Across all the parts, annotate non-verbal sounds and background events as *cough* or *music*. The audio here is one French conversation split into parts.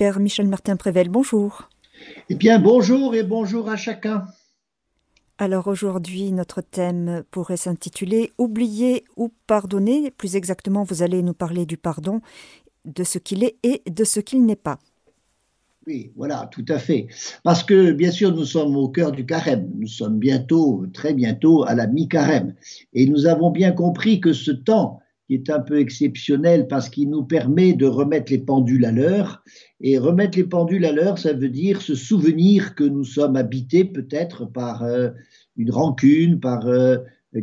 Père Michel Martin Prével, bonjour. Eh bien, bonjour et bonjour à chacun. Alors aujourd'hui, notre thème pourrait s'intituler Oublier ou pardonner. Plus exactement, vous allez nous parler du pardon, de ce qu'il est et de ce qu'il n'est pas. Oui, voilà, tout à fait. Parce que, bien sûr, nous sommes au cœur du carême. Nous sommes bientôt, très bientôt, à la mi-carême. Et nous avons bien compris que ce temps, qui est un peu exceptionnel parce qu'il nous permet de remettre les pendules à l'heure, et remettre les pendules à l'heure, ça veut dire se souvenir que nous sommes habités peut-être par euh, une rancune, par euh,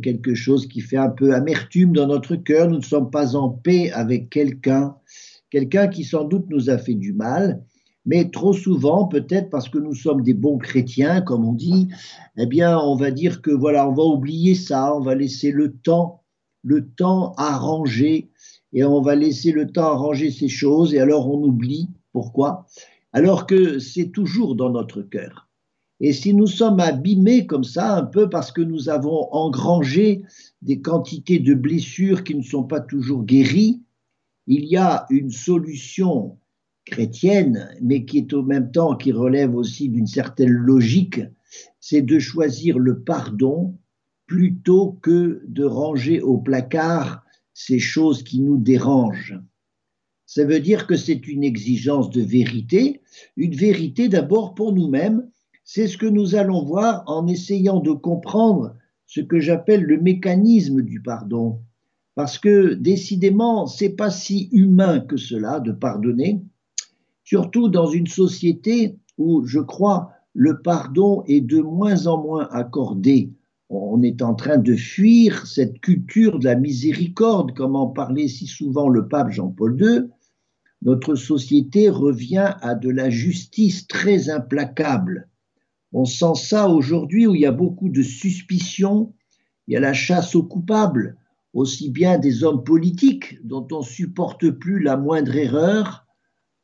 quelque chose qui fait un peu amertume dans notre cœur. Nous ne sommes pas en paix avec quelqu'un, quelqu'un qui sans doute nous a fait du mal. Mais trop souvent, peut-être parce que nous sommes des bons chrétiens, comme on dit, eh bien, on va dire que voilà, on va oublier ça, on va laisser le temps, le temps arranger, et on va laisser le temps arranger ces choses, et alors on oublie. Pourquoi? Alors que c'est toujours dans notre cœur. Et si nous sommes abîmés comme ça, un peu parce que nous avons engrangé des quantités de blessures qui ne sont pas toujours guéries, il y a une solution chrétienne, mais qui est au même temps, qui relève aussi d'une certaine logique, c'est de choisir le pardon plutôt que de ranger au placard ces choses qui nous dérangent. Ça veut dire que c'est une exigence de vérité, une vérité d'abord pour nous-mêmes, c'est ce que nous allons voir en essayant de comprendre ce que j'appelle le mécanisme du pardon. Parce que décidément, c'est pas si humain que cela de pardonner, surtout dans une société où, je crois, le pardon est de moins en moins accordé. On est en train de fuir cette culture de la miséricorde, comme en parlait si souvent le pape Jean-Paul II. Notre société revient à de la justice très implacable. On sent ça aujourd'hui où il y a beaucoup de suspicions, il y a la chasse aux coupables, aussi bien des hommes politiques dont on supporte plus la moindre erreur,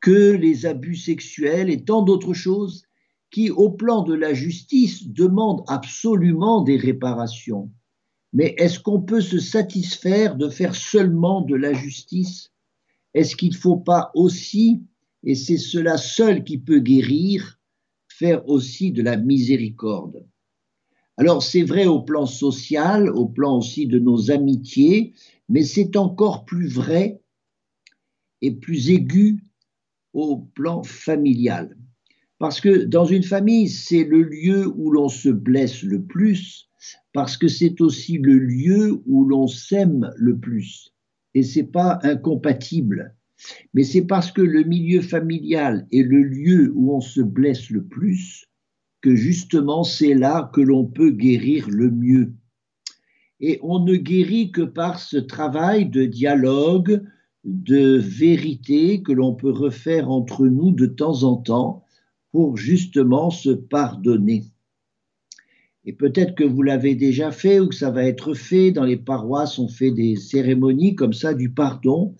que les abus sexuels et tant d'autres choses qui, au plan de la justice, demandent absolument des réparations. Mais est-ce qu'on peut se satisfaire de faire seulement de la justice? Est-ce qu'il ne faut pas aussi, et c'est cela seul qui peut guérir, faire aussi de la miséricorde? Alors c'est vrai au plan social, au plan aussi de nos amitiés, mais c'est encore plus vrai et plus aigu au plan familial. Parce que dans une famille, c'est le lieu où l'on se blesse le plus, parce que c'est aussi le lieu où l'on s'aime le plus. Et c'est pas incompatible. Mais c'est parce que le milieu familial est le lieu où on se blesse le plus que justement c'est là que l'on peut guérir le mieux. Et on ne guérit que par ce travail de dialogue, de vérité que l'on peut refaire entre nous de temps en temps pour justement se pardonner. Et peut-être que vous l'avez déjà fait ou que ça va être fait. Dans les paroisses, on fait des cérémonies comme ça du pardon,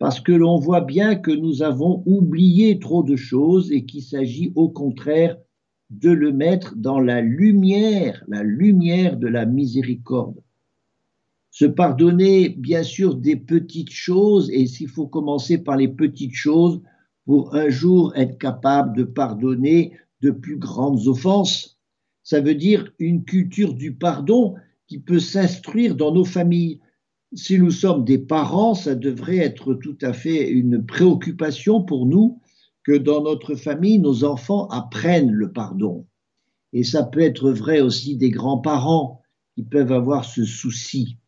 parce que l'on voit bien que nous avons oublié trop de choses et qu'il s'agit au contraire de le mettre dans la lumière, la lumière de la miséricorde se pardonner bien sûr des petites choses, et s'il faut commencer par les petites choses pour un jour être capable de pardonner de plus grandes offenses, ça veut dire une culture du pardon qui peut s'instruire dans nos familles. Si nous sommes des parents, ça devrait être tout à fait une préoccupation pour nous que dans notre famille, nos enfants apprennent le pardon. Et ça peut être vrai aussi des grands-parents qui peuvent avoir ce souci.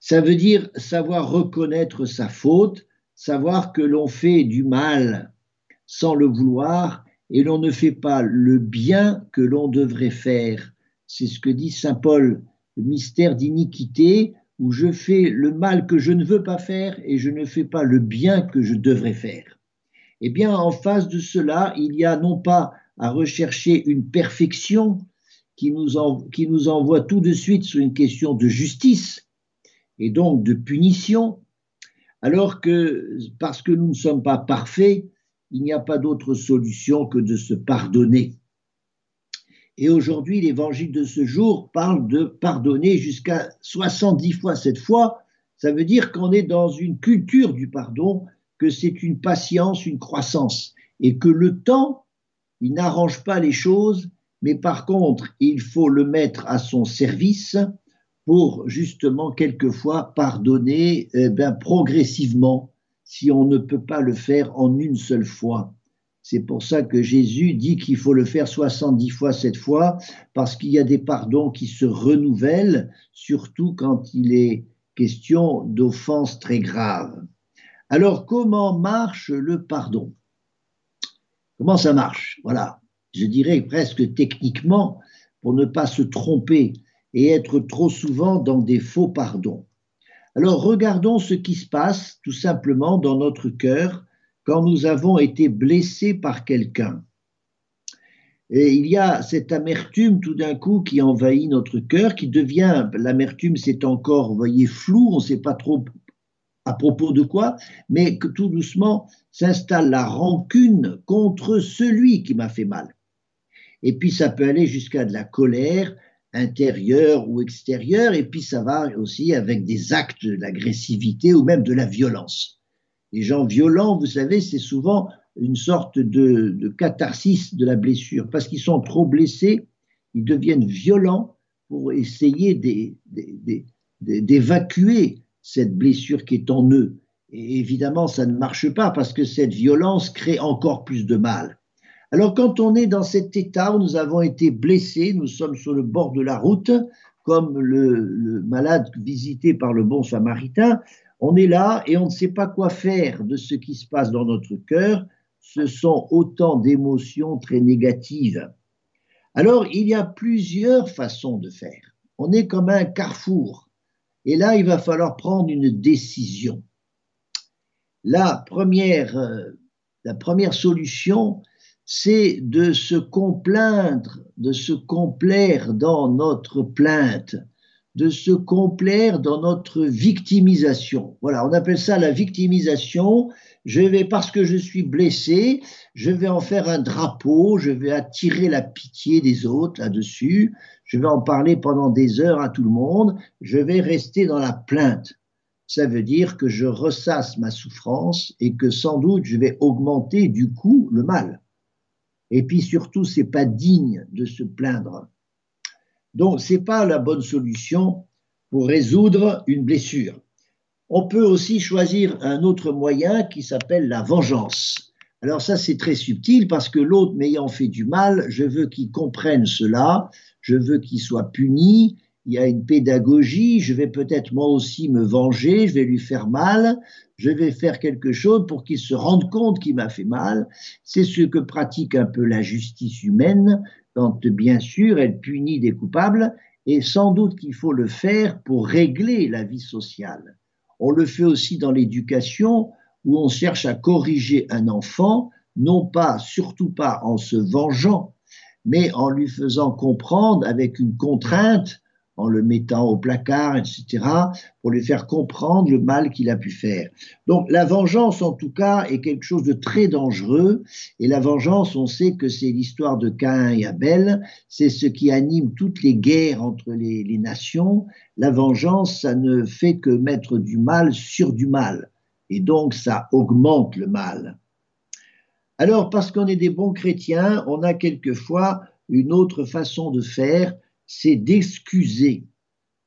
Ça veut dire savoir reconnaître sa faute, savoir que l'on fait du mal sans le vouloir et l'on ne fait pas le bien que l'on devrait faire. C'est ce que dit Saint Paul, le mystère d'iniquité, où je fais le mal que je ne veux pas faire et je ne fais pas le bien que je devrais faire. Eh bien, en face de cela, il y a non pas à rechercher une perfection qui nous, qui nous envoie tout de suite sur une question de justice, et donc de punition, alors que parce que nous ne sommes pas parfaits, il n'y a pas d'autre solution que de se pardonner. Et aujourd'hui, l'évangile de ce jour parle de pardonner jusqu'à 70 fois cette fois. Ça veut dire qu'on est dans une culture du pardon, que c'est une patience, une croissance. et que le temps, il n'arrange pas les choses, mais par contre, il faut le mettre à son service pour justement quelquefois pardonner eh bien, progressivement si on ne peut pas le faire en une seule fois. C'est pour ça que Jésus dit qu'il faut le faire 70 fois cette fois, parce qu'il y a des pardons qui se renouvellent, surtout quand il est question d'offenses très graves. Alors, comment marche le pardon? Comment ça marche? Voilà, je dirais presque techniquement, pour ne pas se tromper et être trop souvent dans des faux pardons. Alors regardons ce qui se passe tout simplement dans notre cœur quand nous avons été blessés par quelqu'un. Et il y a cette amertume tout d'un coup qui envahit notre cœur, qui devient, l'amertume c'est encore, vous voyez, flou, on ne sait pas trop à propos de quoi, mais que tout doucement s'installe la rancune contre celui qui m'a fait mal. Et puis ça peut aller jusqu'à de la colère, intérieure ou extérieure, et puis ça va aussi avec des actes d'agressivité ou même de la violence. Les gens violents, vous savez, c'est souvent une sorte de, catharsis de la blessure, parce qu'ils sont trop blessés, ils deviennent violents pour essayer d'évacuer cette blessure qui est en eux. Et évidemment, ça ne marche pas parce que cette violence crée encore plus de mal. Alors quand on est dans cet état où nous avons été blessés, nous sommes sur le bord de la route, comme le, malade visité par le bon samaritain, on est là et on ne sait pas quoi faire de ce qui se passe dans notre cœur. Ce sont autant d'émotions très négatives. Alors il y a plusieurs façons de faire. On est comme un carrefour. Et là, il va falloir prendre une décision. La première, euh, la première solution, c'est de se complaindre, de se complaire dans notre plainte, de se complaire dans notre victimisation. Voilà, on appelle ça la victimisation. Je vais, parce que je suis blessé, je vais en faire un drapeau, je vais attirer la pitié des autres là-dessus, je vais en parler pendant des heures à tout le monde, je vais rester dans la plainte. Ça veut dire que je ressasse ma souffrance et que sans doute je vais augmenter du coup le mal. Et puis surtout, c'est pas digne de se plaindre. Donc, c'est pas la bonne solution pour résoudre une blessure. On peut aussi choisir un autre moyen qui s'appelle la vengeance. Alors ça, c'est très subtil parce que l'autre m'ayant fait du mal, je veux qu'il comprenne cela, je veux qu'il soit puni, il y a une pédagogie, je vais peut-être moi aussi me venger, je vais lui faire mal, je vais faire quelque chose pour qu'il se rende compte qu'il m'a fait mal. C'est ce que pratique un peu la justice humaine quand bien sûr elle punit des coupables et sans doute qu'il faut le faire pour régler la vie sociale. On le fait aussi dans l'éducation où on cherche à corriger un enfant, non pas, surtout pas en se vengeant, mais en lui faisant comprendre avec une contrainte en le mettant au placard, etc., pour lui faire comprendre le mal qu'il a pu faire. Donc la vengeance, en tout cas, est quelque chose de très dangereux, et la vengeance, on sait que c'est l'histoire de Caïn et Abel, c'est ce qui anime toutes les guerres entre les, les nations. La vengeance, ça ne fait que mettre du mal sur du mal, et donc ça augmente le mal. Alors, parce qu'on est des bons chrétiens, on a quelquefois une autre façon de faire, c'est d'excuser,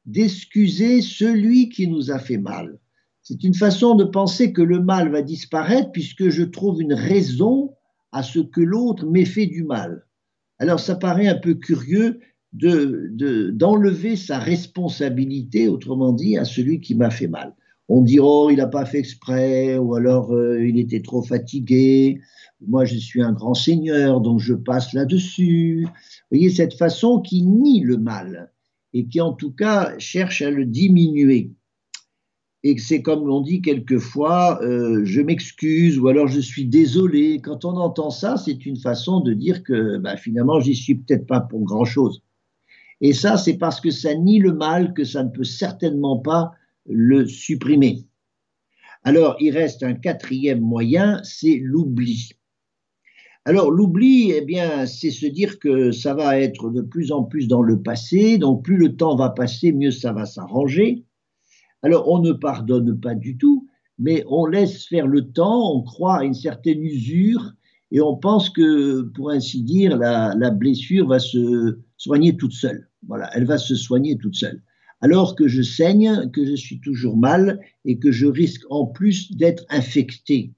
d'excuser celui qui nous a fait mal. C'est une façon de penser que le mal va disparaître puisque je trouve une raison à ce que l'autre m'ait fait du mal. Alors ça paraît un peu curieux d'enlever de, sa responsabilité, autrement dit, à celui qui m'a fait mal. On dit oh il n'a pas fait exprès, ou alors euh, il était trop fatigué, moi je suis un grand seigneur, donc je passe là-dessus. Vous voyez, cette façon qui nie le mal et qui en tout cas cherche à le diminuer. Et c'est comme on dit quelquefois, euh, je m'excuse ou alors je suis désolé. Quand on entend ça, c'est une façon de dire que bah, finalement, j'y suis peut-être pas pour grand-chose. Et ça, c'est parce que ça nie le mal que ça ne peut certainement pas le supprimer. Alors, il reste un quatrième moyen, c'est l'oubli. Alors l'oubli, eh bien, c'est se dire que ça va être de plus en plus dans le passé, donc plus le temps va passer, mieux ça va s'arranger. Alors on ne pardonne pas du tout, mais on laisse faire le temps, on croit à une certaine usure, et on pense que, pour ainsi dire, la, la blessure va se soigner toute seule. Voilà, elle va se soigner toute seule. Alors que je saigne, que je suis toujours mal et que je risque en plus d'être infecté.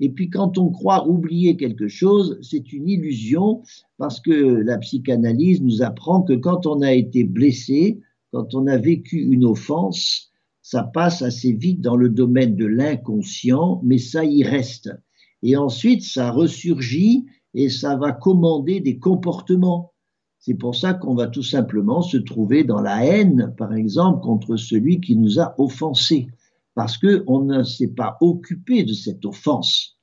Et puis quand on croit oublier quelque chose, c'est une illusion parce que la psychanalyse nous apprend que quand on a été blessé, quand on a vécu une offense, ça passe assez vite dans le domaine de l'inconscient, mais ça y reste. Et ensuite, ça ressurgit et ça va commander des comportements. C'est pour ça qu'on va tout simplement se trouver dans la haine, par exemple, contre celui qui nous a offensés, parce qu'on ne s'est pas occupé de cette offense.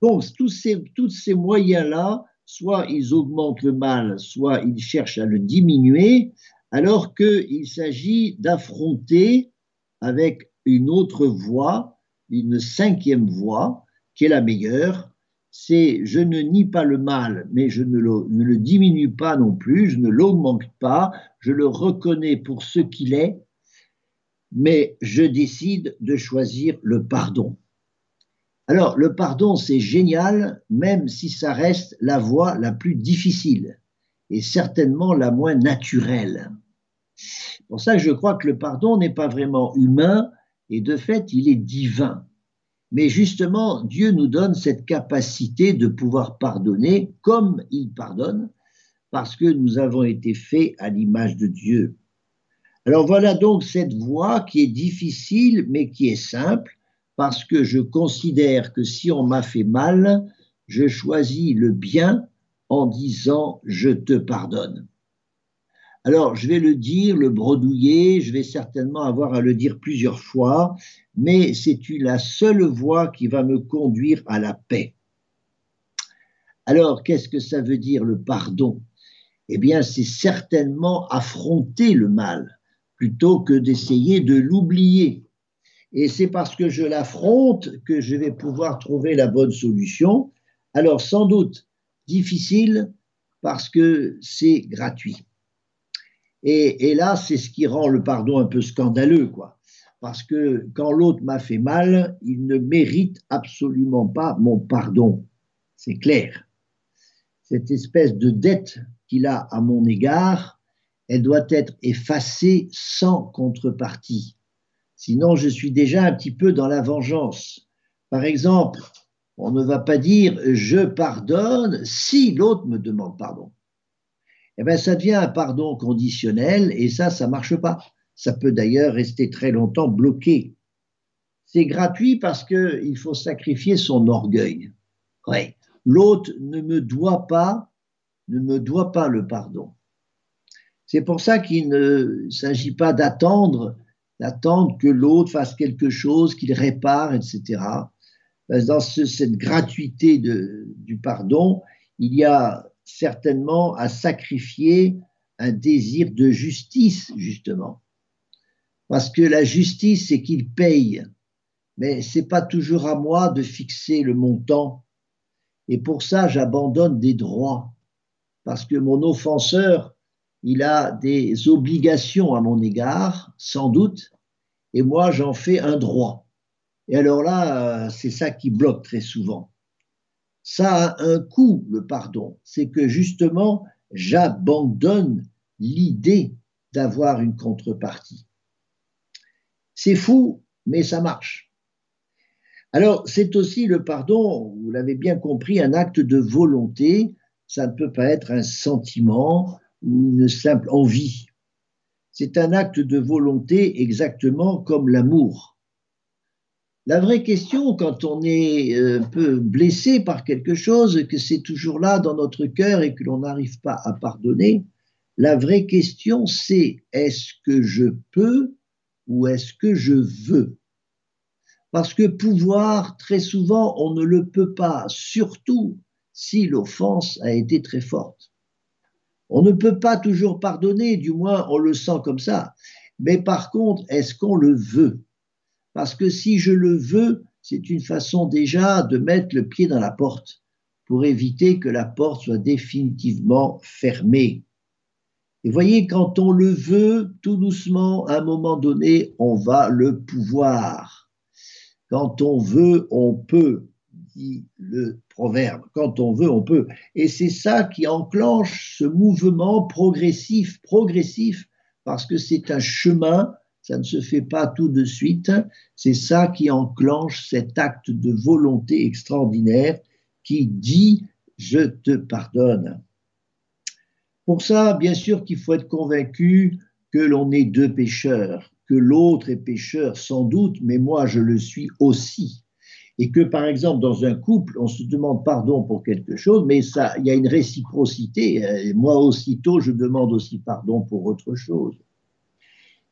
Donc, tous ces, tous ces moyens-là, soit ils augmentent le mal, soit ils cherchent à le diminuer, alors qu'il s'agit d'affronter avec une autre voie, une cinquième voie, qui est la meilleure, c'est je ne nie pas le mal, mais je ne le, diminue pas non plus, je ne l'augmente pas, je le reconnais pour ce qu'il est, mais je décide de choisir le pardon. Alors, le pardon, c'est génial, même si ça reste la voie la plus difficile et certainement la moins naturelle. C'est pour ça que je crois que le pardon n'est pas vraiment humain et de fait, il est divin. Mais justement, Dieu nous donne cette capacité de pouvoir pardonner comme il pardonne, parce que nous avons été faits à l'image de Dieu. Alors voilà donc cette voie qui est difficile, mais qui est simple, parce que je considère que si on m'a fait mal, je choisis le bien en disant je te pardonne. Alors, je vais le dire, le bredouiller, je vais certainement avoir à le dire plusieurs fois, mais c'est la seule voie qui va me conduire à la paix. Alors, qu'est-ce que ça veut dire le pardon? Eh bien, c'est certainement affronter le mal plutôt que d'essayer de l'oublier. Et c'est parce que je l'affronte que je vais pouvoir trouver la bonne solution. Alors, sans doute difficile parce que c'est gratuit. Et, là, c'est ce qui rend le pardon un peu scandaleux, quoi. Parce que quand l'autre m'a fait mal, il ne mérite absolument pas mon pardon. C'est clair. Cette espèce de dette qu'il a à mon égard, elle doit être effacée sans contrepartie. Sinon, je suis déjà un petit peu dans la vengeance. Par exemple, on ne va pas dire je pardonne si l'autre me demande pardon eh bien, ça devient un pardon conditionnel et ça, ça marche pas. Ça peut d'ailleurs rester très longtemps bloqué. C'est gratuit parce qu'il faut sacrifier son orgueil. L'autre ne me doit pas, ne me doit pas le pardon. C'est pour ça qu'il ne s'agit pas d'attendre, d'attendre que l'autre fasse quelque chose, qu'il répare, etc. Dans cette gratuité du pardon, il y a certainement à sacrifier un désir de justice, justement. Parce que la justice, c'est qu'il paye, mais c'est pas toujours à moi de fixer le montant. Et pour ça, j'abandonne des droits, parce que mon offenseur, il a des obligations à mon égard, sans doute, et moi, j'en fais un droit. Et alors là, c'est ça qui bloque très souvent ça a un coût, le pardon. C'est que justement, j'abandonne l'idée d'avoir une contrepartie. C'est fou, mais ça marche. Alors, c'est aussi le pardon, vous l'avez bien compris, un acte de volonté. Ça ne peut pas être un sentiment ou une simple envie. C'est un acte de volonté exactement comme l'amour. La vraie question, quand on est euh, un peu blessé par quelque chose, que c'est toujours là dans notre cœur et que l'on n'arrive pas à pardonner, la vraie question, c'est est-ce que je peux ou est-ce que je veux? Parce que pouvoir, très souvent, on ne le peut pas, surtout si l'offense a été très forte. On ne peut pas toujours pardonner, du moins on le sent comme ça. Mais par contre, est-ce qu'on le veut? Parce que si je le veux, c'est une façon déjà de mettre le pied dans la porte pour éviter que la porte soit définitivement fermée. Et voyez, quand on le veut, tout doucement, à un moment donné, on va le pouvoir. Quand on veut, on peut. dit le proverbe. Quand on veut, on peut. Et c'est ça qui enclenche ce mouvement progressif, progressif, parce que c'est un chemin, ça ne se fait pas tout de suite. C'est ça qui enclenche cet acte de volonté extraordinaire qui dit je te pardonne. Pour ça, bien sûr qu'il faut être convaincu que l'on est deux pécheurs, que l'autre est pécheur sans doute, mais moi je le suis aussi. Et que par exemple dans un couple, on se demande pardon pour quelque chose, mais ça, il y a une réciprocité. Moi aussitôt, je demande aussi pardon pour autre chose.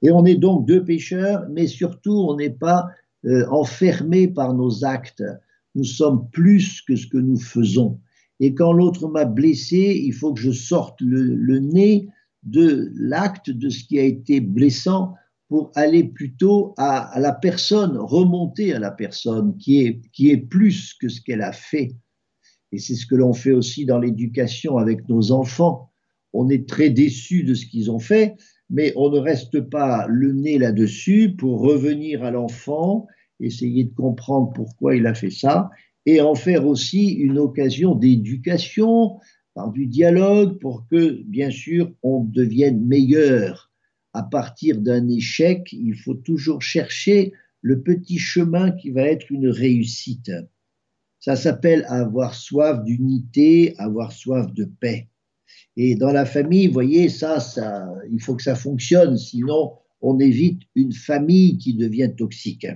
Et on est donc deux pécheurs, mais surtout on n'est pas euh, enfermé par nos actes. Nous sommes plus que ce que nous faisons. Et quand l'autre m'a blessé, il faut que je sorte le, nez de l'acte, de ce qui a été blessant, pour aller plutôt à, la personne, remonter à la personne qui est, qui est plus que ce qu'elle a fait. Et c'est ce que l'on fait aussi dans l'éducation avec nos enfants. On est très déçu de ce qu'ils ont fait, mais on ne reste pas le nez là-dessus pour revenir à l'enfant, essayer de comprendre pourquoi il a fait ça, et en faire aussi une occasion d'éducation par du dialogue pour que, bien sûr, on devienne meilleur. À partir d'un échec, il faut toujours chercher le petit chemin qui va être une réussite. Ça s'appelle avoir soif d'unité, avoir soif de paix. Et dans la famille, vous voyez, ça, ça, il faut que ça fonctionne, sinon on évite une famille qui devient toxique.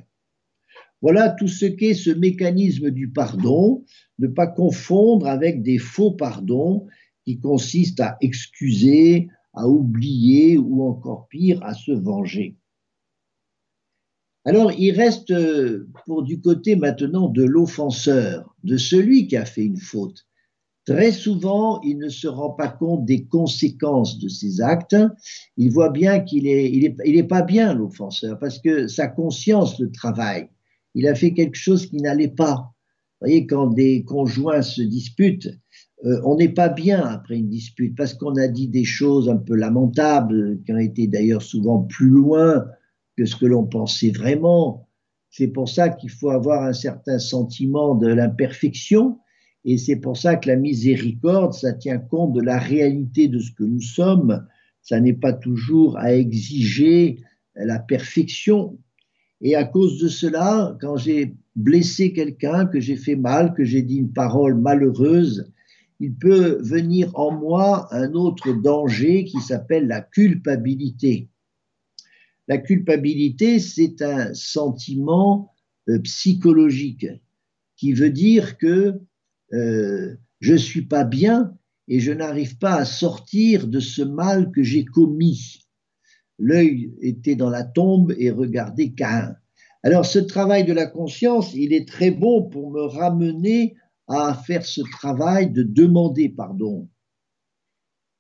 Voilà tout ce qu'est ce mécanisme du pardon, ne pas confondre avec des faux pardons qui consistent à excuser, à oublier ou encore pire, à se venger. Alors il reste pour du côté maintenant de l'offenseur, de celui qui a fait une faute. Très souvent, il ne se rend pas compte des conséquences de ses actes. Il voit bien qu'il est, il est, il est pas bien l'offenseur parce que sa conscience le travaille il a fait quelque chose qui n'allait pas. Vous voyez, quand des conjoints se disputent, euh, on n'est pas bien après une dispute parce qu'on a dit des choses un peu lamentables, qui ont été d'ailleurs souvent plus loin que ce que l'on pensait vraiment. C'est pour ça qu'il faut avoir un certain sentiment de l'imperfection et c'est pour ça que la miséricorde, ça tient compte de la réalité de ce que nous sommes. Ça n'est pas toujours à exiger la perfection, et à cause de cela, quand j'ai blessé quelqu'un, que j'ai fait mal, que j'ai dit une parole malheureuse, il peut venir en moi un autre danger qui s'appelle la culpabilité. La culpabilité, c'est un sentiment euh, psychologique qui veut dire que euh, je ne suis pas bien et je n'arrive pas à sortir de ce mal que j'ai commis l'œil était dans la tombe et regardait Cain. Alors ce travail de la conscience, il est très bon pour me ramener à faire ce travail de demander pardon.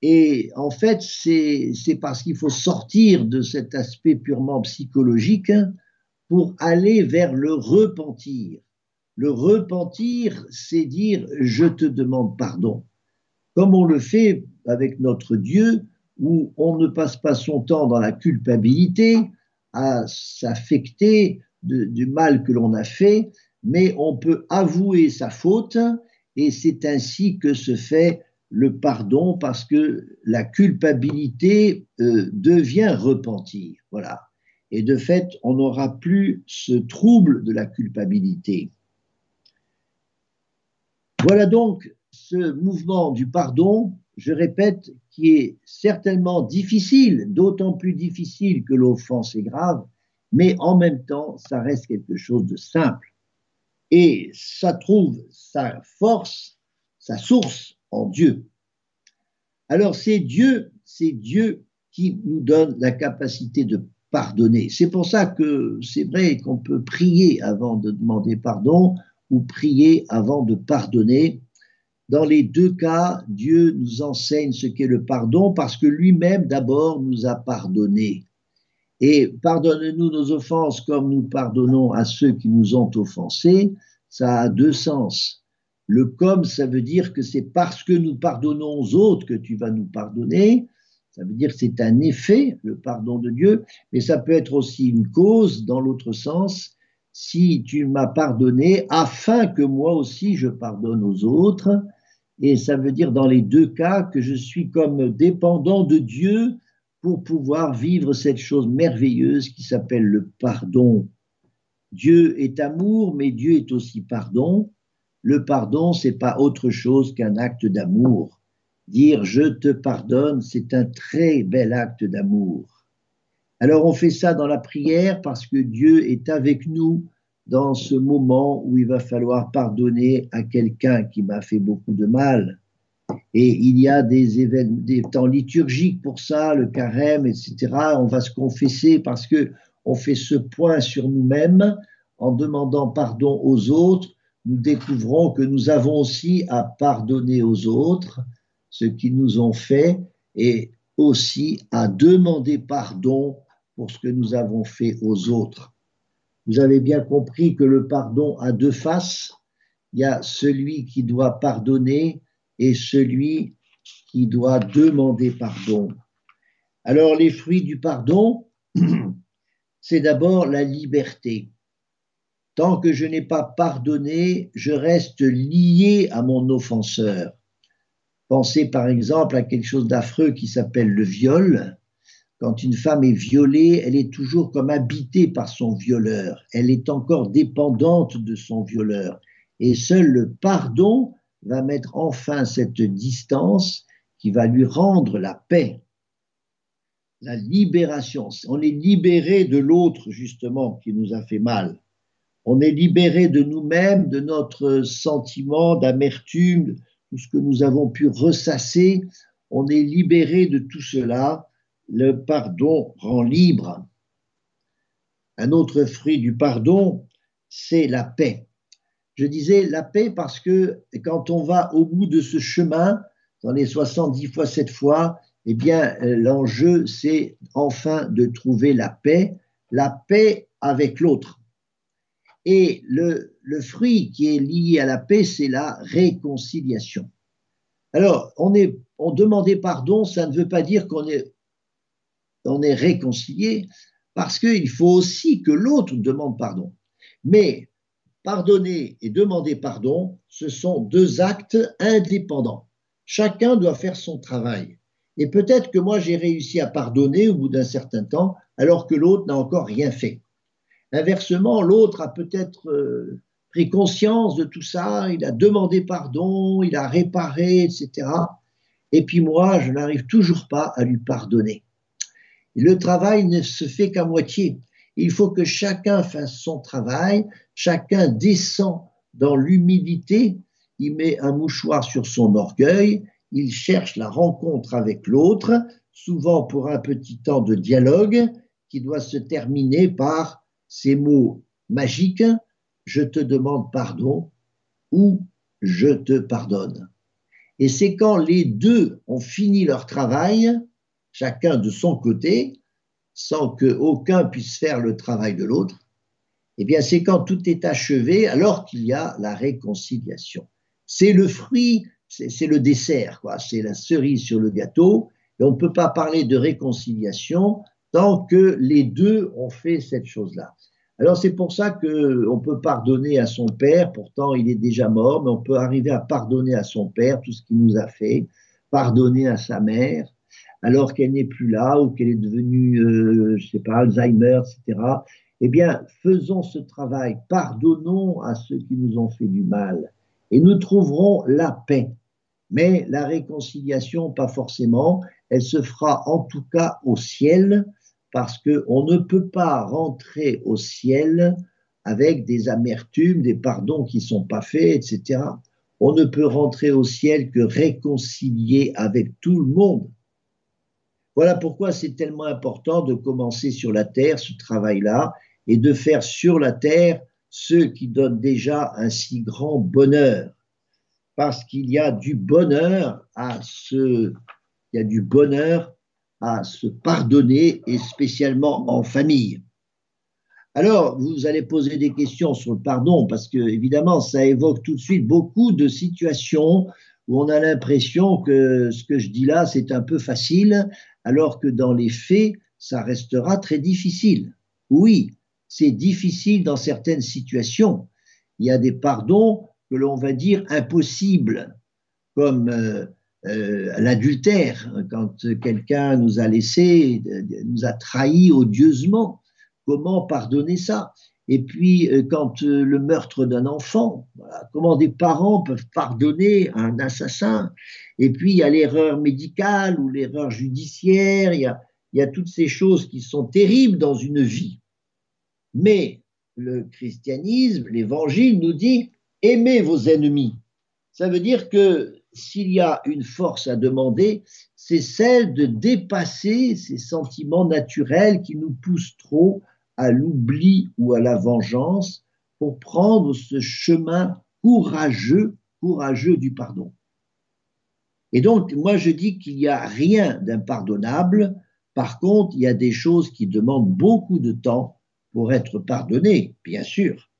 Et en fait, c'est parce qu'il faut sortir de cet aspect purement psychologique pour aller vers le repentir. Le repentir, c'est dire je te demande pardon. Comme on le fait avec notre Dieu, où on ne passe pas son temps dans la culpabilité, à s'affecter du mal que l'on a fait, mais on peut avouer sa faute et c'est ainsi que se fait le pardon parce que la culpabilité euh, devient repentir. Voilà. Et de fait, on n'aura plus ce trouble de la culpabilité. Voilà donc ce mouvement du pardon je répète, qui est certainement difficile, d'autant plus difficile que l'offense est grave, mais en même temps, ça reste quelque chose de simple. Et ça trouve sa force, sa source en Dieu. Alors c'est Dieu, c'est Dieu qui nous donne la capacité de pardonner. C'est pour ça que c'est vrai qu'on peut prier avant de demander pardon ou prier avant de pardonner. Dans les deux cas, Dieu nous enseigne ce qu'est le pardon parce que lui-même d'abord nous a pardonné. Et pardonne-nous nos offenses comme nous pardonnons à ceux qui nous ont offensés, ça a deux sens. Le comme, ça veut dire que c'est parce que nous pardonnons aux autres que tu vas nous pardonner. Ça veut dire que c'est un effet, le pardon de Dieu, mais ça peut être aussi une cause dans l'autre sens. Si tu m'as pardonné, afin que moi aussi je pardonne aux autres. Et ça veut dire dans les deux cas que je suis comme dépendant de Dieu pour pouvoir vivre cette chose merveilleuse qui s'appelle le pardon. Dieu est amour, mais Dieu est aussi pardon. Le pardon, c'est pas autre chose qu'un acte d'amour. Dire je te pardonne, c'est un très bel acte d'amour. Alors on fait ça dans la prière parce que Dieu est avec nous dans ce moment où il va falloir pardonner à quelqu'un qui m'a fait beaucoup de mal. Et il y a des, temps liturgiques pour ça, le carême, etc. On va se confesser parce que on fait ce point sur nous-mêmes en demandant pardon aux autres. Nous découvrons que nous avons aussi à pardonner aux autres ce qu'ils nous ont fait et aussi à demander pardon pour ce que nous avons fait aux autres. Vous avez bien compris que le pardon a deux faces. Il y a celui qui doit pardonner et celui qui doit demander pardon. Alors les fruits du pardon, *clears throat* c'est d'abord la liberté. Tant que je n'ai pas pardonné, je reste lié à mon offenseur. Pensez par exemple à quelque chose d'affreux qui s'appelle le viol. Quand une femme est violée, elle est toujours comme habitée par son violeur. Elle est encore dépendante de son violeur. Et seul le pardon va mettre enfin cette distance qui va lui rendre la paix. La libération. On est libéré de l'autre, justement, qui nous a fait mal. On est libéré de nous-mêmes, de notre sentiment d'amertume, tout ce que nous avons pu ressasser. On est libéré de tout cela le pardon rend libre. Un autre fruit du pardon, c'est la paix. Je disais la paix parce que quand on va au bout de ce chemin, dans les 70 fois 7 fois, eh bien, l'enjeu, c'est enfin de trouver la paix, la paix avec l'autre. Et le, le, fruit qui est lié à la paix, c'est la réconciliation. Alors, on, est, on demandait pardon, ça ne veut pas dire qu'on est on est réconcilié parce qu'il faut aussi que l'autre demande pardon. Mais pardonner et demander pardon, ce sont deux actes indépendants. Chacun doit faire son travail. Et peut-être que moi j'ai réussi à pardonner au bout d'un certain temps, alors que l'autre n'a encore rien fait. Inversement, l'autre a peut-être euh, pris conscience de tout ça, il a demandé pardon, il a réparé, etc. Et puis moi, je n'arrive toujours pas à lui pardonner. Le travail ne se fait qu'à moitié. Il faut que chacun fasse son travail, chacun descend dans l'humilité, il met un mouchoir sur son orgueil, il cherche la rencontre avec l'autre, souvent pour un petit temps de dialogue qui doit se terminer par ces mots magiques je te demande pardon ou je te pardonne. Et c'est quand les deux ont fini leur travail chacun de son côté, sans qu'aucun puisse faire le travail de l'autre, eh bien c'est quand tout est achevé alors qu'il y a la réconciliation. C'est le fruit, c'est le dessert, quoi. C'est la cerise sur le gâteau. Et on ne peut pas parler de réconciliation tant que les deux ont fait cette chose-là. Alors c'est pour ça qu'on peut pardonner à son père, pourtant il est déjà mort, mais on peut arriver à pardonner à son père tout ce qu'il nous a fait, pardonner à sa mère, alors qu'elle n'est plus là ou qu'elle est devenue, euh, je sais pas, Alzheimer, etc. Eh bien, faisons ce travail, pardonnons à ceux qui nous ont fait du mal et nous trouverons la paix. Mais la réconciliation, pas forcément, elle se fera en tout cas au ciel parce qu'on ne peut pas rentrer au ciel avec des amertumes, des pardons qui ne sont pas faits, etc. On ne peut rentrer au ciel que réconcilié avec tout le monde. Voilà pourquoi c'est tellement important de commencer sur la terre ce travail-là et de faire sur la terre ce qui donne déjà un si grand bonheur. Parce qu'il y a du bonheur à se, il y a du bonheur à se pardonner et spécialement en famille. Alors, vous allez poser des questions sur le pardon parce que, évidemment, ça évoque tout de suite beaucoup de situations où on a l'impression que ce que je dis là, c'est un peu facile, alors que dans les faits, ça restera très difficile. Oui, c'est difficile dans certaines situations. Il y a des pardons que l'on va dire impossibles, comme euh, euh, l'adultère, quand quelqu'un nous a laissé, nous a trahi odieusement. Comment pardonner ça? Et puis, euh, quand le meurtre d'un enfant, comment des parents peuvent pardonner un assassin? Et puis, il y a l'erreur médicale ou l'erreur judiciaire, il y a, il y a toutes ces choses qui sont terribles dans une vie. Mais le christianisme, l'évangile nous dit aimez vos ennemis. Ça veut dire que s'il y a une force à demander, c'est celle de dépasser ces sentiments naturels qui nous poussent trop à l'oubli ou à la vengeance pour prendre ce chemin courageux, courageux du pardon. Et donc, moi, je dis qu'il n'y a rien d'impardonnable. Par contre, il y a des choses qui demandent beaucoup de temps pour être pardonné, bien sûr.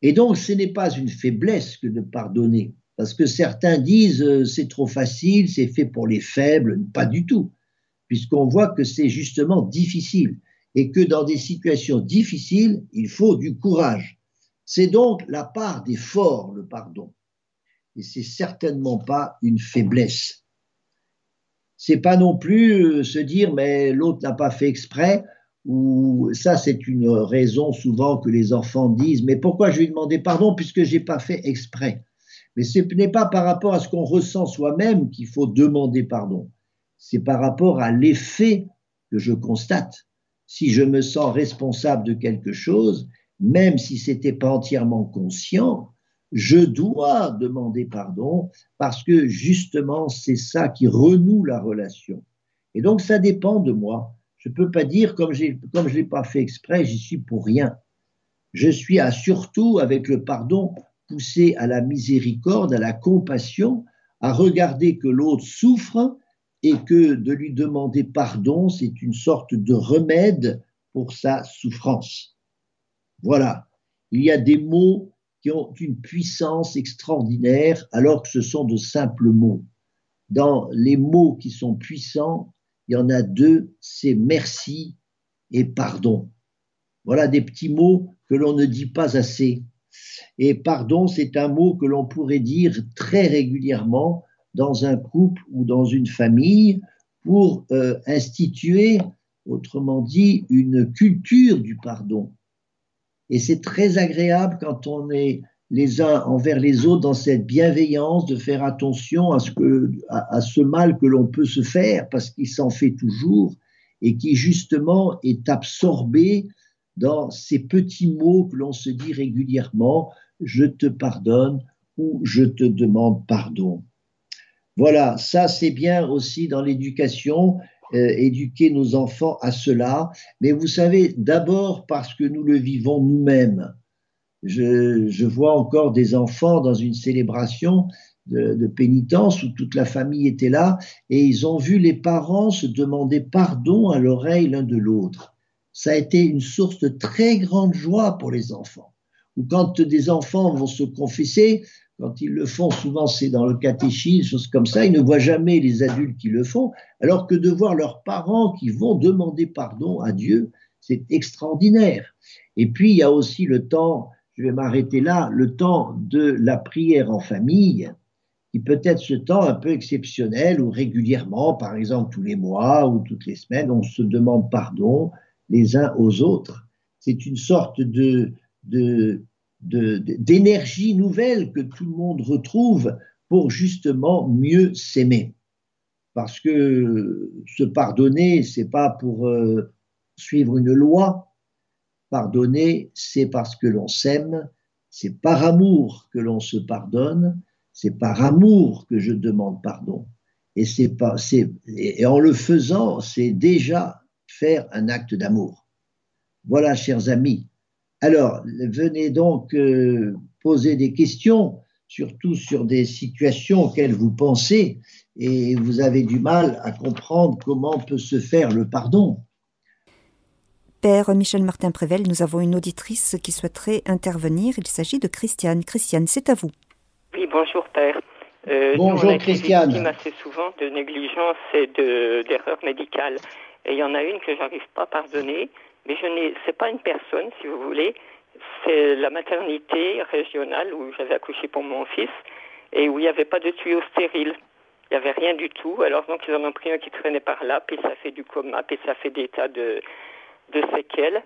Et donc, ce n'est pas une faiblesse que de pardonner, parce que certains disent euh, c'est trop facile, c'est fait pour les faibles, pas du tout, puisqu'on voit que c'est justement difficile et que dans des situations difficiles, il faut du courage. C'est donc la part des forts, le pardon. Et c'est certainement pas une faiblesse. C'est pas non plus euh, se dire mais l'autre n'a pas fait exprès, ou ça c'est une raison souvent que les enfants disent mais pourquoi je lui ai demandé pardon puisque j'ai pas fait exprès? Mais ce n'est pas par rapport à ce qu'on ressent soi-même qu'il faut demander pardon c'est par rapport à l'effet que je constate si je me sens responsable de quelque chose même si c'était pas entièrement conscient je dois demander pardon parce que justement c'est ça qui renoue la relation et donc ça dépend de moi je ne peux pas dire, comme, comme je ne l'ai pas fait exprès, j'y suis pour rien. Je suis à surtout, avec le pardon, poussé à la miséricorde, à la compassion, à regarder que l'autre souffre et que de lui demander pardon, c'est une sorte de remède pour sa souffrance. Voilà. Il y a des mots qui ont une puissance extraordinaire alors que ce sont de simples mots. Dans les mots qui sont puissants, il y en a deux, c'est merci et pardon. Voilà des petits mots que l'on ne dit pas assez. Et pardon, c'est un mot que l'on pourrait dire très régulièrement dans un couple ou dans une famille pour euh, instituer, autrement dit, une culture du pardon. Et c'est très agréable quand on est les uns envers les autres dans cette bienveillance, de faire attention à ce, que, à, ce mal que l'on peut se faire, parce qu'il s'en fait toujours, et qui justement est absorbé dans ces petits mots que l'on se dit régulièrement, je te pardonne ou je te demande pardon. Voilà, ça c'est bien aussi dans l'éducation, euh, éduquer nos enfants à cela, mais vous savez, d'abord parce que nous le vivons nous-mêmes je, vois encore des enfants dans une célébration de, pénitence où toute la famille était là et ils ont vu les parents se demander pardon à l'oreille l'un de l'autre. Ça a été une source de très grande joie pour les enfants. Ou quand des enfants vont se confesser, quand ils le font, souvent c'est dans le catéchisme, choses comme ça, ils ne voient jamais les adultes qui le font, alors que de voir leurs parents qui vont demander pardon à Dieu, c'est extraordinaire. Et puis il y a aussi le temps je vais m'arrêter là, le temps de la prière en famille, qui peut être ce temps un peu exceptionnel ou régulièrement, par exemple tous les mois ou toutes les semaines, on se demande pardon les uns aux autres. C'est une sorte de, d'énergie nouvelle que tout le monde retrouve pour justement mieux s'aimer. Parce que se pardonner, c'est pas pour euh, suivre une loi, Pardonner, c'est parce que l'on s'aime, c'est par amour que l'on se pardonne, c'est par amour que je demande pardon. Et, pas, et en le faisant, c'est déjà faire un acte d'amour. Voilà, chers amis. Alors, venez donc euh, poser des questions, surtout sur des situations auxquelles vous pensez et vous avez du mal à comprendre comment peut se faire le pardon. Père Michel Martin Prével, nous avons une auditrice qui souhaiterait intervenir. Il s'agit de Christiane. Christiane, c'est à vous. Oui, bonjour Père. Euh, bonjour Christiane. On assez souvent de négligence et d'erreurs médicales. Et il y en a une que j'arrive pas à pardonner. Mais je n'ai, c'est pas une personne, si vous voulez, c'est la maternité régionale où j'avais accouché pour mon fils et où il n'y avait pas de tuyau stérile. Il n'y avait rien du tout. Alors donc ils en ont pris un qui traînait par là, puis ça fait du coma, puis ça fait des tas de, de séquelles.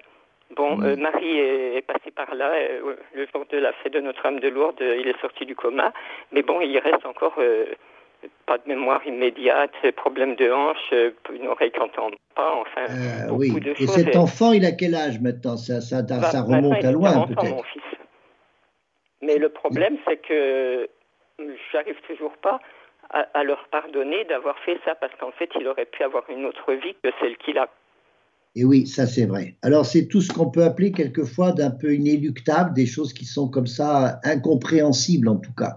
Bon, euh, Marie est, passée par là. Euh, le jour de la fête de Notre-Dame de Lourdes, il est sorti du coma. Mais bon, il reste encore euh, pas de mémoire immédiate, problème de hanche, une oreille qui n'entend pas, enfin, beaucoup oui. de Et cet enfant, il a quel âge maintenant? Ça, ça, Bah, ça remonte à loin, mon peut-être. fils. Mais le problème, c'est que j'arrive toujours pas à, à leur pardonner d'avoir fait ça, parce qu'en fait, il aurait pu avoir une autre vie que celle qu'il a. Et oui, ça c'est vrai. Alors c'est tout ce qu'on peut appeler quelquefois d'un peu inéluctable, des choses qui sont comme ça incompréhensibles en tout cas.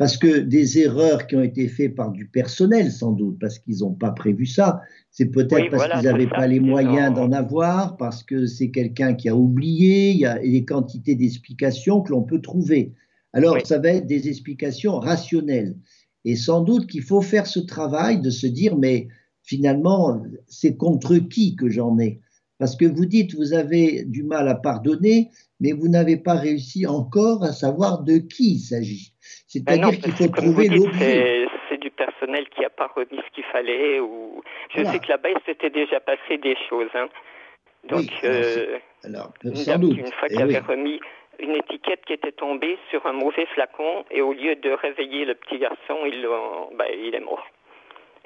Parce que des erreurs qui ont été faites par du personnel sans doute, parce qu'ils n'ont pas prévu ça, c'est peut-être Oui, parce voilà, qu'ils n'avaient pas les moyens d'en avoir, parce que c'est quelqu'un qui a oublié, il y a des quantités d'explications que l'on peut trouver. Alors Oui. ça va être des explications rationnelles. Et sans doute qu'il faut faire ce travail de se dire, mais finalement, c'est contre qui que j'en ai? Parce que vous dites, vous avez du mal à pardonner, mais vous n'avez pas réussi encore à savoir de qui il s'agit. Ben C'est-à-dire qu'il parce que faut trouver l'objet. du personnel qui n'a pas remis ce qu'il fallait. Ou... Je Voilà. sais que là-bas, il s'était déjà passé des choses. hein. Donc, Oui, alors c'est- euh, Alors, une, sans doute. une fois Eh qu'il oui. avait remis une étiquette qui était tombée sur un mauvais flacon, et au lieu de réveiller le petit garçon, il, ben, il est mort.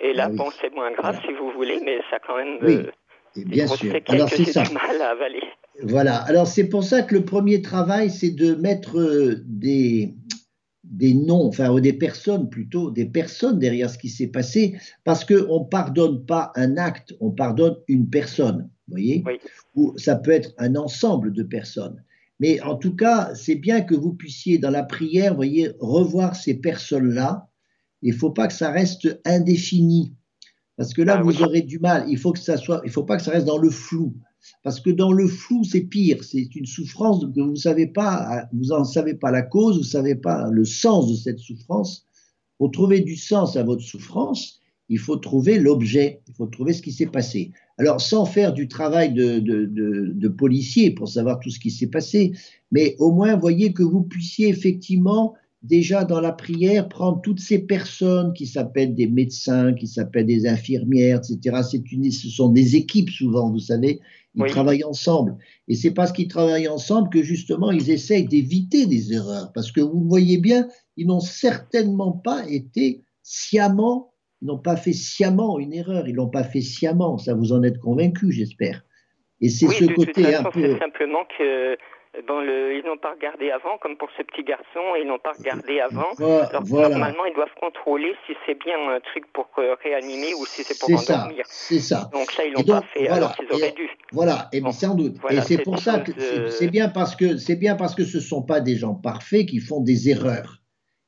Et là, Ah oui. bon, c'est moins grave Voilà. si vous voulez, mais ça quand même euh, Et bien sûr. Alors que c'est ça. mal à avaler. Voilà. Alors c'est pour ça que le premier travail, c'est de mettre euh, des, des noms, enfin ou des personnes plutôt, des personnes derrière ce qui s'est passé, parce qu'on ne pardonne pas un acte, on pardonne une personne. Vous voyez? Oui. Ou ça peut être un ensemble de personnes. Mais en tout cas, c'est bien que vous puissiez, dans la prière, vous voyez, revoir ces personnes-là. Il ne faut pas que ça reste indéfini. Parce que là, Ah vous oui. aurez du mal. Il faut que ça soit, il faut pas que ça reste dans le flou. Parce que dans le flou, c'est pire. C'est une souffrance que vous savez pas, vous en savez pas la cause, vous savez pas le sens de cette souffrance. Pour trouver du sens à votre souffrance, il faut trouver l'objet, il faut trouver ce qui s'est passé. Alors, sans faire du travail de, de, de, de policier pour savoir tout ce qui s'est passé, mais au moins, voyez que vous puissiez effectivement déjà dans la prière prendre toutes ces personnes qui s'appellent des médecins, qui s'appellent des infirmières, etc. C'est une, ce sont des équipes souvent, vous savez, ils Oui. travaillent ensemble. Et c'est parce qu'ils travaillent ensemble que justement ils essayent d'éviter des erreurs. Parce que vous voyez bien, ils n'ont certainement pas été sciemment, ils n'ont pas fait sciemment une erreur, ils l'ont pas fait sciemment. Ça vous en êtes convaincu, j'espère. Et c'est oui, ce côté un peu. simplement que bon, le, ils n'ont pas regardé avant, comme pour ce petit garçon, ils n'ont pas regardé avant. Voilà, Alors, voilà. Normalement, ils doivent contrôler si c'est bien un truc pour euh, réanimer ou si c'est pour endormir. c'est ça. Donc ça, ils l'ont pas fait voilà. alors qu'ils auraient Et- dû. Voilà, et bien sans doute. et c'est pour ça que c'est bien parce que c'est bien parce que ce sont pas des gens parfaits qui font des erreurs.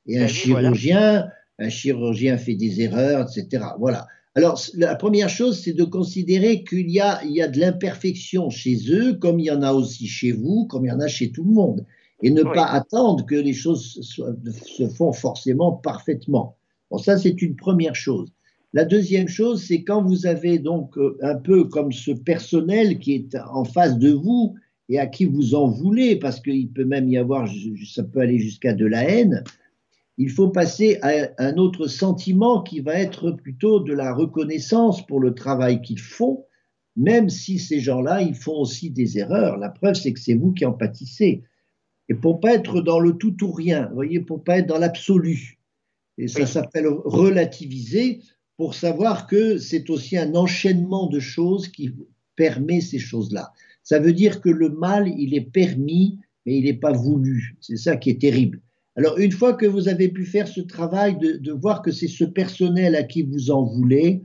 Et un oui, voilà. chirurgien, un chirurgien fait des erreurs, etc. Voilà. Alors la première chose, c'est de considérer qu'il y a il y a de l'imperfection chez eux, comme il y en a aussi chez vous, comme il y en a chez tout le monde, et ne Oui. pas attendre que les choses soient- se font forcément parfaitement. Bon, ça c'est une première chose. La deuxième chose, c'est quand vous avez donc euh, un peu comme ce personnel qui est en face de vous et à qui vous en voulez, parce qu'il peut même y avoir, ça peut aller jusqu'à de la haine, il faut passer à un autre sentiment qui va être plutôt de la reconnaissance pour le travail qu'ils font, même si ces gens-là, ils font aussi des erreurs. La preuve, c'est que c'est vous qui en pâtissez. Et pour pas être dans le tout ou rien, voyez, pour pas être dans l'absolu. Et ça Oui. s'appelle relativiser pour savoir que c'est aussi un enchaînement de choses qui permet ces choses-là. Ça veut dire que le mal, il est permis, mais il n'est pas voulu. C'est ça qui est terrible. Alors, une fois que vous avez pu faire ce travail de, voir que c'est ce personnel à qui vous en voulez,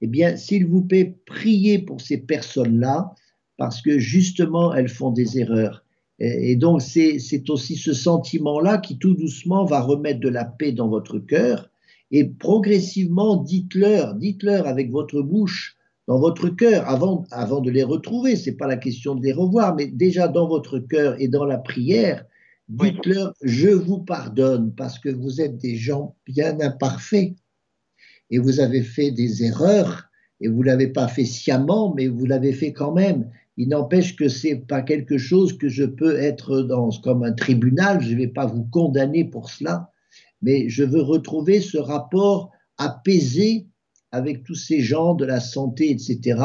eh bien, s'il vous plaît, priez pour ces personnes-là, parce que justement, elles font des erreurs. Et, donc, c'est aussi ce sentiment-là qui, tout doucement, va remettre de la paix dans votre cœur. Et progressivement, dites-leur, dites-leur avec votre bouche, dans votre cœur, avant, avant de les retrouver. C'est pas la question de les revoir, mais déjà dans votre cœur et dans la prière. Dites-leur, je vous pardonne parce que vous êtes des gens bien imparfaits et vous avez fait des erreurs et vous l'avez pas fait sciemment, mais vous l'avez fait quand même. Il n'empêche que c'est pas quelque chose que je peux être dans comme un tribunal. Je ne vais pas vous condamner pour cela, mais je veux retrouver ce rapport apaisé avec tous ces gens de la santé, etc.,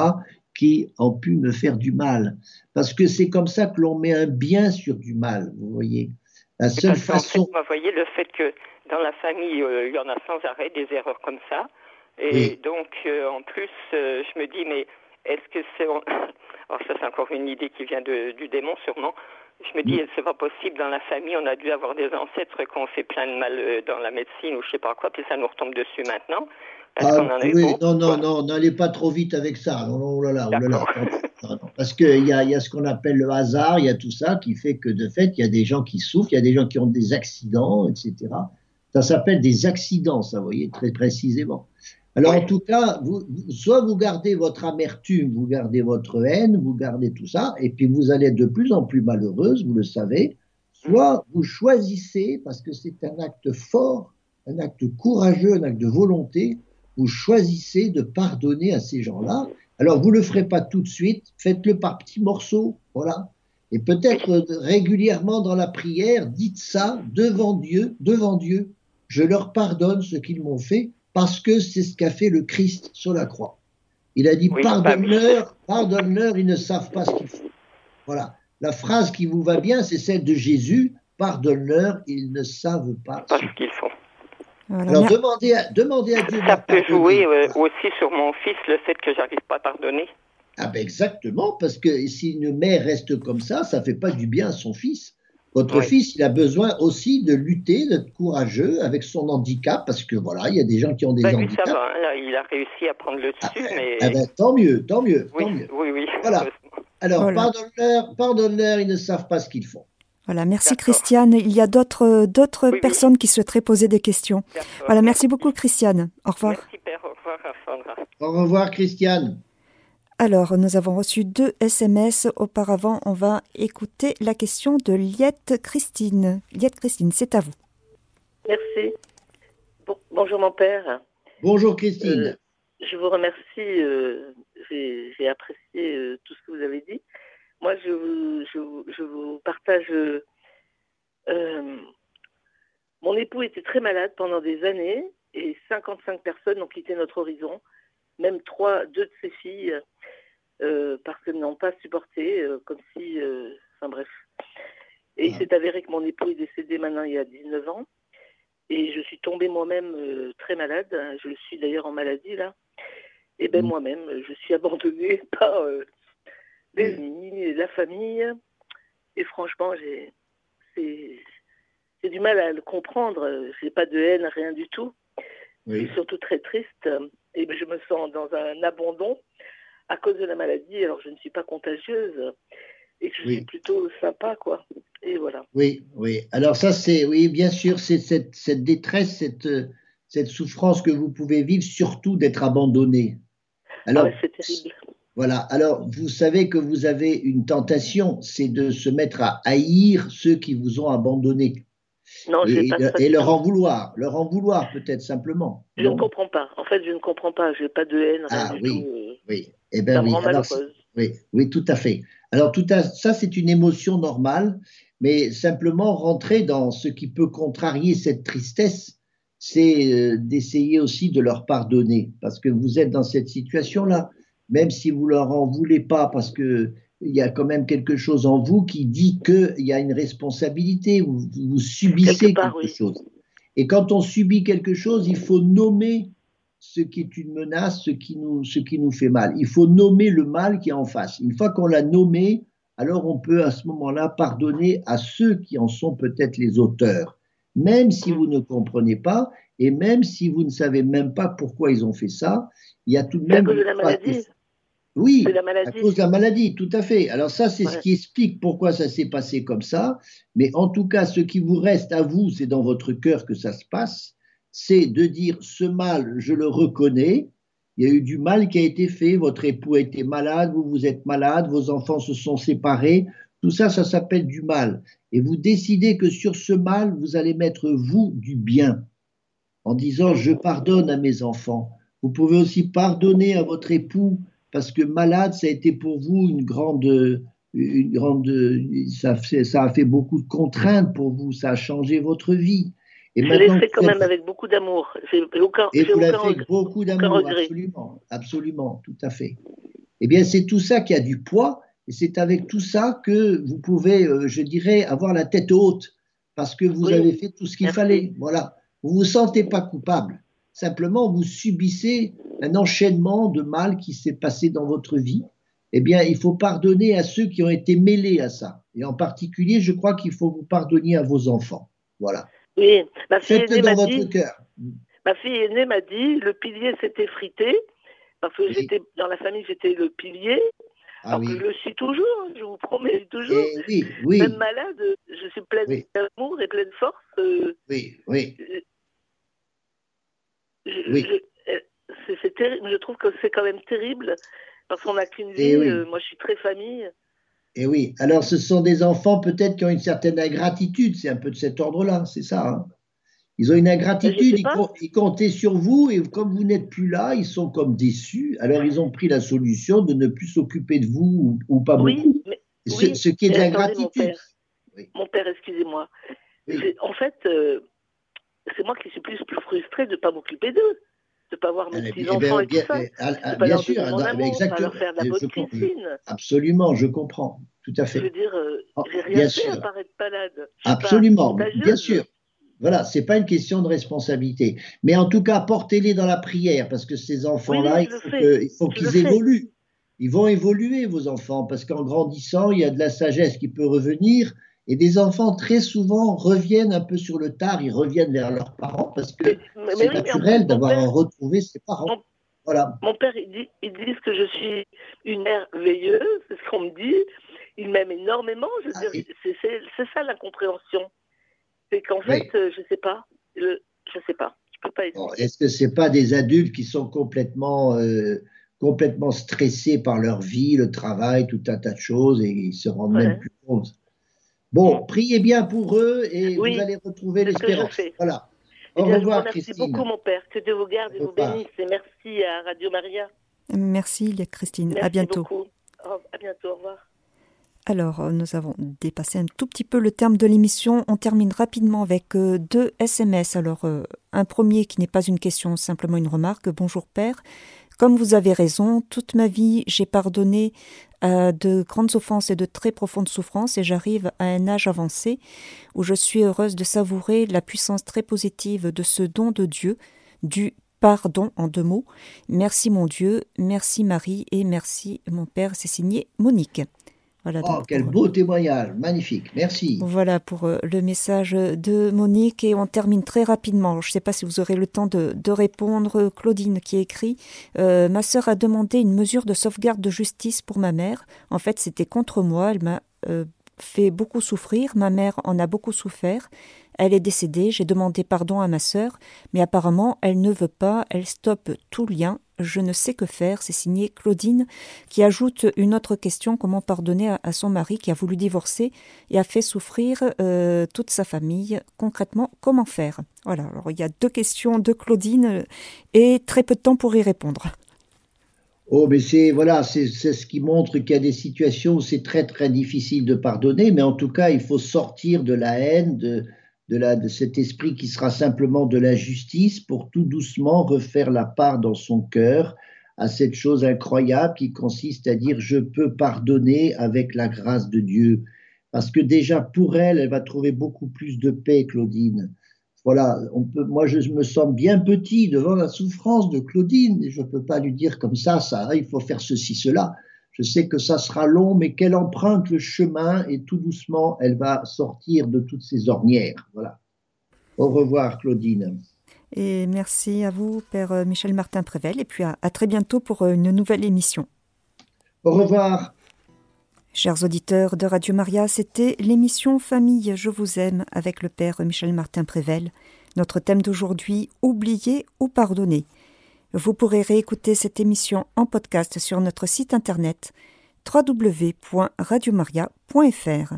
qui ont pu me faire du mal. Parce que c'est comme ça que l'on met un bien sur du mal, vous voyez. La seule façon. vous voyez le fait que dans la famille, euh, il y en a sans arrêt des erreurs comme ça. Et donc, euh, en plus, euh, je me dis, mais est-ce que c'est. *coughs* Alors, ça, c'est encore une idée qui vient du démon, sûrement. Je me dis, c'est pas possible, dans la famille, on a dû avoir des ancêtres qui ont fait plein de mal dans la médecine ou je sais pas quoi, puis ça nous retombe dessus maintenant. Ah, oui, non, non, non, n'allez pas trop vite avec ça. Non, non, oh là là, oh là, là. Parce qu'il y a, y a ce qu'on appelle le hasard, il y a tout ça qui fait que de fait, il y a des gens qui souffrent, il y a des gens qui ont des accidents, etc. Ça s'appelle des accidents, ça, vous voyez, très précisément. Alors, en tout cas, vous, soit vous gardez votre amertume, vous gardez votre haine, vous gardez tout ça, et puis vous allez être de plus en plus malheureuse, vous le savez, soit vous choisissez, parce que c'est un acte fort, un acte courageux, un acte de volonté, vous choisissez de pardonner à ces gens-là. Alors, vous ne le ferez pas tout de suite, faites-le par petits morceaux, voilà. Et peut-être régulièrement dans la prière, dites ça devant Dieu, devant Dieu. Je leur pardonne ce qu'ils m'ont fait parce que c'est ce qu'a fait le Christ sur la croix. Il a dit pardonne-leur, pardonne-leur, ils ne savent pas ce qu'ils font. Voilà. La phrase qui vous va bien, c'est celle de Jésus pardonne-leur, ils ne savent pas ce qu'ils font. Alors demandez à, demandez à Dieu. Ça peut jouer euh, aussi sur mon fils le fait que j'arrive pas à pardonner. Ah ben exactement, parce que si une mère reste comme ça, ça fait pas du bien à son fils. Votre fils, il a besoin aussi de lutter, d'être courageux avec son handicap, parce que voilà, il y a des gens qui ont des bah, handicaps. ça va, hein, il a réussi à prendre le dessus, ah, mais... ah ben, tant mieux, tant mieux, oui, tant mieux. Oui, oui. Voilà. *laughs* Alors, pardonne-leur, pardonne-leur, ils ne savent pas ce qu'ils font. Voilà, merci Christiane. Il y a d'autres d'autres personnes qui souhaiteraient poser des questions. Voilà, merci beaucoup Christiane. Au revoir. Merci Père, au revoir Sandra. Au revoir Christiane. Alors, nous avons reçu deux SMS. Auparavant, on va écouter la question de Liette Christine. Liette Christine, c'est à vous. Merci. bonjour mon père. Bonjour Christine. Euh, je vous remercie. Euh, j'ai apprécié euh, tout ce que vous avez dit. Moi, je vous, je, vous partage. Euh, mon époux était très malade pendant des années et 55 personnes ont quitté notre horizon, même trois, deux de ses filles, euh, parce qu'elles n'ont pas supporté, euh, comme si. enfin bref. Et il s'est avéré que mon époux est décédé maintenant il y a 19 ans. Et je suis tombée moi-même très malade. Je suis d'ailleurs en maladie là. Et bien mmh. moi-même, je suis abandonnée *laughs* par des amis, la famille. Et franchement, j'ai, c'est, du mal à le comprendre. J'ai pas de haine, rien du tout. Je suis surtout très triste et je me sens dans un abandon à cause de la maladie. Alors je ne suis pas contagieuse et je suis plutôt sympa, quoi. Et voilà. Oui, oui. Alors ça, c'est, oui, bien sûr, c'est cette, cette détresse, cette, cette souffrance que vous pouvez vivre, surtout d'être abandonné. Alors, ah c'est terrible. Voilà. Alors, vous savez que vous avez une tentation, c'est de se mettre à haïr ceux qui vous ont abandonné. Non, et, pas et leur en vouloir, leur en vouloir peut-être simplement. Je ne comprends pas. En fait, je ne comprends pas. Je n'ai pas de haine. Ah oui, tout. oui. Eh ben oui. Alors, oui, oui, tout à fait. Alors tout à, ça, c'est une émotion normale, mais simplement rentrer dans ce qui peut contrarier cette tristesse, c'est euh, d'essayer aussi de leur pardonner, parce que vous êtes dans cette situation-là même si vous leur en voulez pas, parce que il y a quand même quelque chose en vous qui dit qu'il y a une responsabilité, vous, vous subissez quelque, chose. Et quand on subit quelque chose, il faut nommer ce qui est une menace, ce qui nous, ce qui nous fait mal. Il faut nommer le mal qui est en face. Une fois qu'on l'a nommé, alors on peut à ce moment-là pardonner à ceux qui en sont peut-être les auteurs, même si vous ne comprenez pas et même si vous ne savez même pas pourquoi ils ont fait ça. Il y a tout de même. de la maladie. Oui, à cause de la maladie, tout à fait. Alors ça, c'est ce qui explique pourquoi ça s'est passé comme ça. Mais en tout cas, ce qui vous reste à vous, c'est dans votre cœur que ça se passe, c'est de dire ce mal, je le reconnais. Il y a eu du mal qui a été fait. Votre époux a été malade, vous vous êtes malade, vos enfants se sont séparés. Tout ça, ça s'appelle du mal. Et vous décidez que sur ce mal, vous allez mettre vous du bien, en disant je pardonne à mes enfants. Vous pouvez aussi pardonner à votre époux parce que malade, ça a été pour vous une grande, une grande, ça, ça a fait beaucoup de contraintes pour vous, ça a changé votre vie. Et je l'ai fait quand même avec beaucoup d'amour. Aucun, et vous l'avez fait avec beaucoup d'amour, absolument, absolument, tout à fait. Eh bien, c'est tout ça qui a du poids, et c'est avec tout ça que vous pouvez, euh, je dirais, avoir la tête haute, parce que vous avez fait tout ce qu'il fallait. Voilà. Vous ne vous sentez pas coupable. Simplement, vous subissez un enchaînement de mal qui s'est passé dans votre vie. Eh bien, il faut pardonner à ceux qui ont été mêlés à ça. Et en particulier, je crois qu'il faut vous pardonner à vos enfants. Voilà. Oui, ma fille aînée m'a dit. Ma fille aînée m'a dit le pilier s'est effrité parce que j'étais dans la famille, j'étais le pilier. Ah alors que je le suis toujours, hein, je vous promets toujours. oui, oui. Même malade, je suis pleine d'amour et pleine de force. Euh, oui, oui. Je, oui. Euh, c'est terrible. Je trouve que c'est quand même terrible parce qu'on n'a qu'une vie. Euh, moi, je suis très famille. Et eh oui, alors ce sont des enfants peut-être qui ont une certaine ingratitude, c'est un peu de cet ordre-là, c'est ça. Hein. ils ont une ingratitude, ils, comptaient sur vous et comme vous n'êtes plus là, ils sont comme déçus. Alors ils ont pris la solution de ne plus s'occuper de vous ou, pas beaucoup. ce, qui est de l'ingratitude. Mon père, excusez-moi. En fait, euh, c'est moi qui suis plus, plus frustrée de ne pas m'occuper d'eux de ne pas voir mes eh petits-enfants et tout ça. Ah, bien sûr, exactement. faire de la bonne cuisine. Absolument, je comprends, tout à fait. Je veux dire, euh, oh, j'ai rien fait à part être malade. Absolument, bien sûr. Voilà, c'est pas une question de responsabilité. Mais en tout cas, portez-les dans la prière, parce que ces enfants-là, il faut qu'ils évoluent. Ils vont évoluer, vos enfants, parce qu'en grandissant, il y a de la sagesse qui peut revenir. Et des enfants, très souvent, reviennent un peu sur le tard, ils reviennent vers leurs parents parce que c'est naturel d'avoir retrouvé ses parents. Mon, voilà. mon père, ils, dit, ils disent que je suis une merveilleuse, c'est ce qu'on me dit. Ils m'aiment énormément. Je ah, c'est ça l'incompréhension. C'est qu'en fait, euh, je ne sais pas. je ne sais pas. Je peux pas Est-ce que ce pas des adultes qui sont complètement. Euh, complètement stressés par leur vie, le travail, tout un tas de choses, et ils se rendent même plus compte? Bon, priez bien pour eux et vous allez retrouver l'espérance. Voilà. Au revoir, Christine. Merci beaucoup, mon père. Que Dieu vous garde et vous bénisse. Et merci à Radio Maria. Merci, Christine. à bientôt. Beaucoup. À bientôt. Au revoir. Alors, euh, nous avons dépassé un tout petit peu le terme de l'émission. On termine rapidement avec euh, deux SMS. Alors, euh, un premier qui n'est pas une question, simplement une remarque. Bonjour Père. Comme vous avez raison, toute ma vie, j'ai pardonné euh, de grandes offenses et de très profondes souffrances et j'arrive à un âge avancé où je suis heureuse de savourer la puissance très positive de ce don de Dieu, du pardon en deux mots. Merci mon Dieu, merci Marie et merci mon Père. C'est signé Monique. Voilà, oh, quel beau témoignage, magnifique, merci. Voilà pour euh, le message de Monique et on termine très rapidement. Je ne sais pas si vous aurez le temps de, répondre. Claudine qui écrit euh, Ma sœur a demandé une mesure de sauvegarde de justice pour ma mère. En fait, c'était contre moi. Elle m'a euh, fait beaucoup souffrir. Ma mère en a beaucoup souffert. Elle est décédée. J'ai demandé pardon à ma sœur, mais apparemment, elle ne veut pas. Elle stoppe tout lien je ne sais que faire. C'est signé Claudine, qui ajoute une autre question comment pardonner à, son mari qui a voulu divorcer et a fait souffrir euh, toute sa famille. Concrètement, comment faire? Voilà, alors il y a deux questions de Claudine et très peu de temps pour y répondre. Oh, mais c'est voilà, c'est ce qui montre qu'il y a des situations où c'est très très difficile de pardonner, mais en tout cas, il faut sortir de la haine, de, de, cet esprit qui sera simplement de la justice pour tout doucement refaire la part dans son cœur à cette chose incroyable qui consiste à dire je peux pardonner avec la grâce de Dieu. Parce que déjà pour elle, elle va trouver beaucoup plus de paix, Claudine. Voilà, moi je me sens bien petit devant la souffrance de Claudine je ne peux pas lui dire comme ça, ça, il faut faire ceci, cela. Je sais que ça sera long, mais qu'elle emprunte le chemin et tout doucement, elle va sortir de toutes ces ornières. Voilà. Au revoir, Claudine. Et merci à vous, Père Michel Martin Prével, et puis à, très bientôt pour une nouvelle émission. Au revoir. Chers auditeurs de Radio Maria, c'était l'émission Famille, je vous aime avec le Père Michel Martin Prével. Notre thème d'aujourd'hui, oublier ou pardonner. Vous pourrez réécouter cette émission en podcast sur notre site internet www.radiomaria.fr.